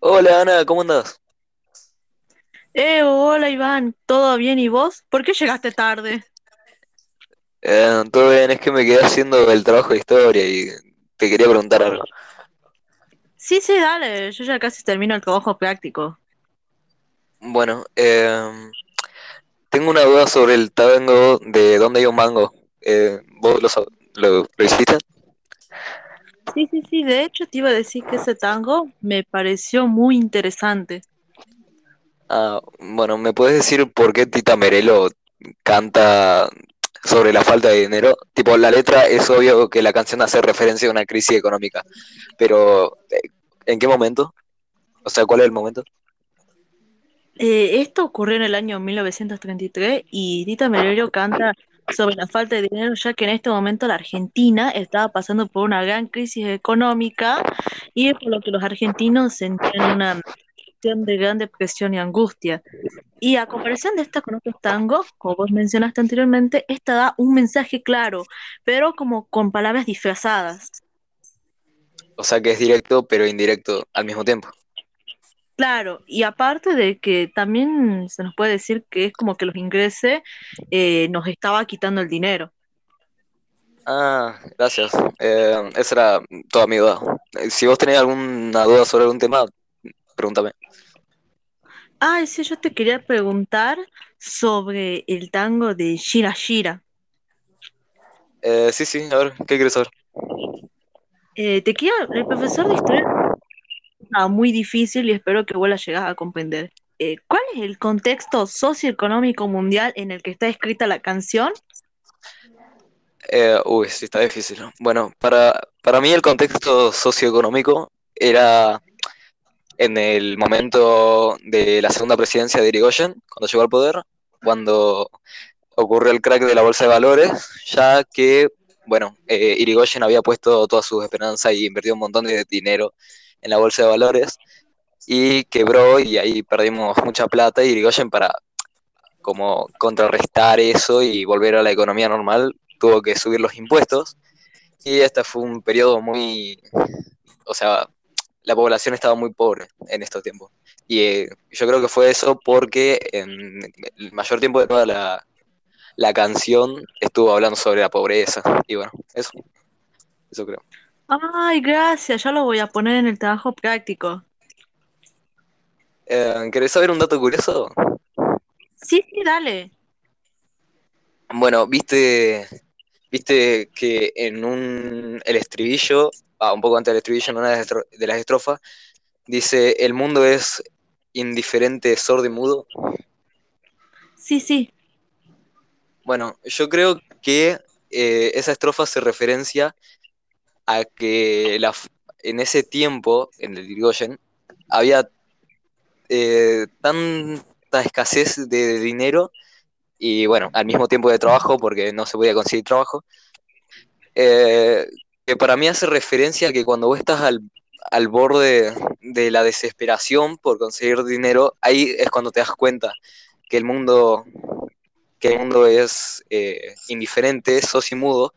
Hola Ana, ¿cómo andás? Eh, hola Iván, ¿todo bien y vos? ¿Por qué llegaste tarde? Eh, todo bien, es que me quedé haciendo el trabajo de historia y te quería preguntar algo. Sí, sí, dale, yo ya casi termino el trabajo práctico. Bueno, eh, tengo una duda sobre el tango de dónde hay un mango. Eh, ¿vos lo, lo, lo hiciste? Sí, sí, sí, de hecho te iba a decir que ese tango me pareció muy interesante. Ah, bueno, ¿me puedes decir por qué Tita Merelo canta sobre la falta de dinero? Tipo, la letra es obvio que la canción hace referencia a una crisis económica, pero eh, ¿en qué momento? O sea, ¿cuál es el momento? Eh, esto ocurrió en el año 1933 y Tita Merello canta sobre la falta de dinero, ya que en este momento la Argentina estaba pasando por una gran crisis económica y es por lo que los argentinos sentían una situación de gran depresión y angustia. Y a comparación de esta con otros tangos, como vos mencionaste anteriormente, esta da un mensaje claro, pero como con palabras disfrazadas. O sea, que es directo pero indirecto al mismo tiempo. Claro, y aparte de que también se nos puede decir que es como que los ingleses eh, nos estaba quitando el dinero. Ah, gracias. Eh, esa era toda mi duda. Eh, Si vos tenés alguna duda sobre algún tema, pregúntame. Ah, sí, yo te quería preguntar sobre el tango de Shira Shira. Eh, sí, sí, a ver, ¿qué quieres saber? Eh, te quería, el profesor de historia Ah, muy difícil y espero que vos la llegas a comprender. Eh, ¿cuál es el contexto socioeconómico mundial en el que está escrita la canción? Eh, uy, sí, está difícil. Bueno, para, para mí el contexto socioeconómico era en el momento de la segunda presidencia de Irigoyen, cuando llegó al poder, cuando ocurrió el crack de la bolsa de valores, ya que, bueno, eh, Irigoyen había puesto todas sus esperanzas y invertido un montón de dinero en la bolsa de valores y quebró y ahí perdimos mucha plata y Irigoyen para como contrarrestar eso y volver a la economía normal tuvo que subir los impuestos y este fue un periodo muy, o sea, la población estaba muy pobre en estos tiempos. Y eh, yo creo que fue eso porque en el mayor tiempo de toda la, la canción estuvo hablando sobre la pobreza. Y bueno, eso, eso creo. Ay, gracias, ya lo voy a poner en el trabajo práctico. Eh, ¿Querés saber un dato curioso? Sí, sí, dale. Bueno, viste, viste que en un el estribillo, ah, un poco antes del estribillo, en una de las estrofas, dice el mundo es indiferente, sordo y mudo. Sí, sí. Bueno, yo creo que eh, esa estrofa se referencia a que en ese tiempo, en el Irigoyen, había eh, tanta escasez de dinero y bueno, al mismo tiempo de trabajo, porque no se podía conseguir trabajo, eh, que para mí hace referencia a que cuando vos estás al, al borde de la desesperación por conseguir dinero, ahí es cuando te das cuenta que el mundo, que el mundo es eh, indiferente, mudo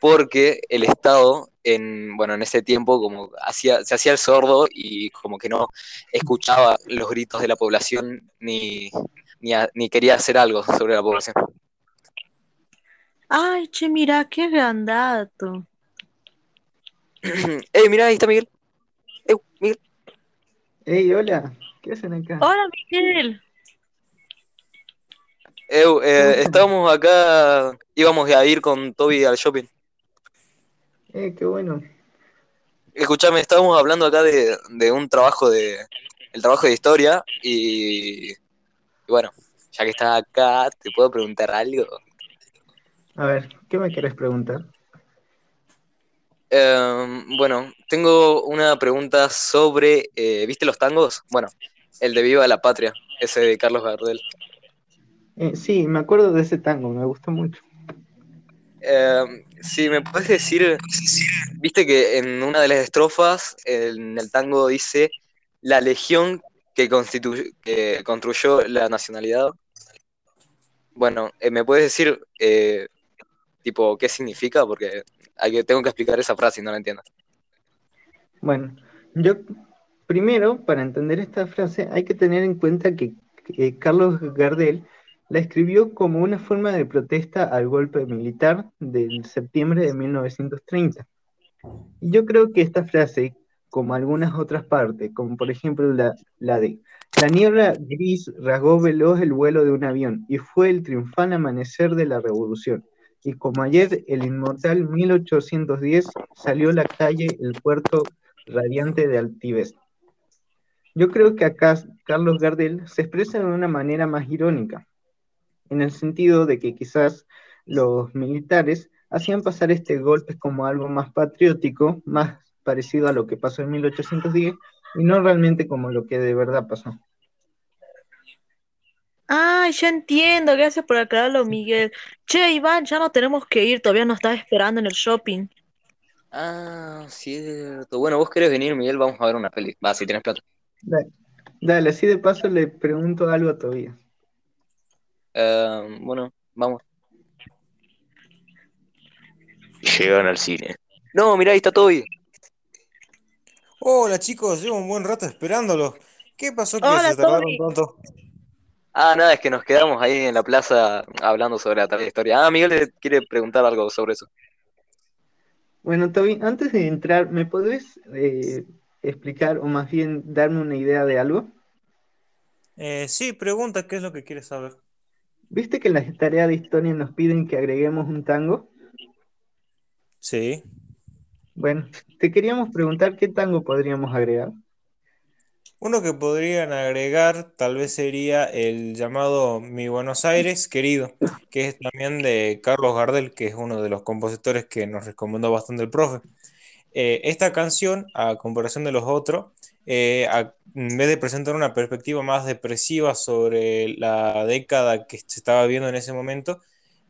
porque el Estado en, bueno, en ese tiempo como hacía, se hacía el sordo y como que no escuchaba los gritos de la población ni, ni, a- ni quería hacer algo sobre la población. Ay, che, mira, qué gran dato. ¡Ey, mira, ahí está Miguel! ¡Eh, Miguel! Hey, hola, ¿qué hacen acá? Hola, Miguel. Eu, ¿Cómo eh, estábamos acá, íbamos a ir con Toby al shopping. Eh, qué bueno. Escuchame, estábamos hablando acá de, de un trabajo de, el trabajo de historia y, y bueno, ya que estás acá, ¿te puedo preguntar algo? A ver, ¿qué me querés preguntar? Eh, bueno, tengo una pregunta sobre, eh, ¿viste los tangos? Bueno, el de Viva la Patria, ese de Carlos Gardel. Eh, sí, me acuerdo de ese tango, me gustó mucho. Eh, si me puedes decir, viste que en una de las estrofas, en el tango dice la legión que, que construyó la nacionalidad. Bueno, eh, ¿me puedes decir, eh, tipo, qué significa? Porque hay que, tengo que explicar esa frase y no la entiendo. Bueno, yo primero, para entender esta frase, hay que tener en cuenta que Carlos Gardel la escribió como una forma de protesta al golpe militar del septiembre de 1930. Y yo creo que esta frase, como algunas otras partes, como por ejemplo la, la de la niebla gris rasgó veloz el vuelo de un avión y fue el triunfal amanecer de la revolución. Y como ayer el inmortal 1810 salió a la calle el puerto radiante de altivez. Yo creo que acá Carlos Gardel se expresa de una manera más irónica, en el sentido de que quizás los militares hacían pasar este golpe como algo más patriótico, más parecido a lo que pasó en 1810 y no realmente como lo que de verdad pasó. Ay, ya entiendo, gracias por aclararlo, Miguel. Che, Iván, ya no tenemos que ir, todavía nos estás esperando en el shopping. Ah, cierto. Bueno, vos querés venir, Miguel, vamos a ver una peli. Va, si tienes plata. Dale, dale, así de paso le pregunto algo a Tobías. Eh, bueno, vamos. Llegan al cine. No, mirá, ahí está Toby. Hola chicos, llevo un buen rato esperándolos. ¿Qué pasó que Hola, se tardaron Toby. tanto? Ah, nada, es que nos quedamos ahí en la plaza hablando sobre la trayectoria. Ah, Miguel le quiere preguntar algo sobre eso. Bueno, Toby, antes de entrar, ¿me podés eh, explicar o más bien darme una idea de algo? Eh, sí, pregunta qué es lo que quieres saber. ¿Viste que en las tareas de historia nos piden que agreguemos un tango? Sí. Bueno, te queríamos preguntar qué tango podríamos agregar. Uno que podrían agregar tal vez sería el llamado Mi Buenos Aires, querido, que es también de Carlos Gardel, que es uno de los compositores que nos recomendó bastante el profe. Eh, esta canción, a comparación de los otros, eh, a- en vez de presentar una perspectiva más depresiva sobre la década que se estaba viendo en ese momento,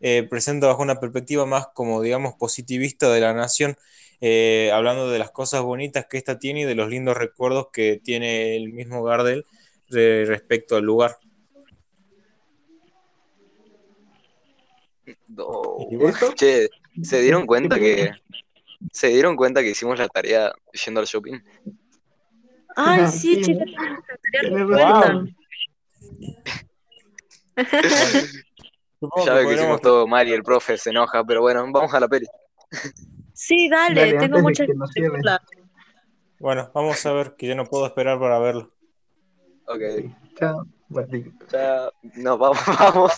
eh, presenta bajo una perspectiva más como, digamos, positivista de la nación, eh, hablando de las cosas bonitas que esta tiene y de los lindos recuerdos que tiene el mismo Gardel re- respecto al lugar. No. Che, ¿se dieron cuenta ¿Qué- que se dieron cuenta que hicimos la tarea yendo al shopping? Ay, sí, sí, chicos, ¿no? bueno, supongo Ya que ve que hicimos todo mal y el profe se enoja, pero bueno, vamos a la peli. Sí, dale, Dale, tengo muchas. Bueno, vamos a ver, que yo no puedo esperar para verlo. Ok, chao. Ya nos vamos, vamos.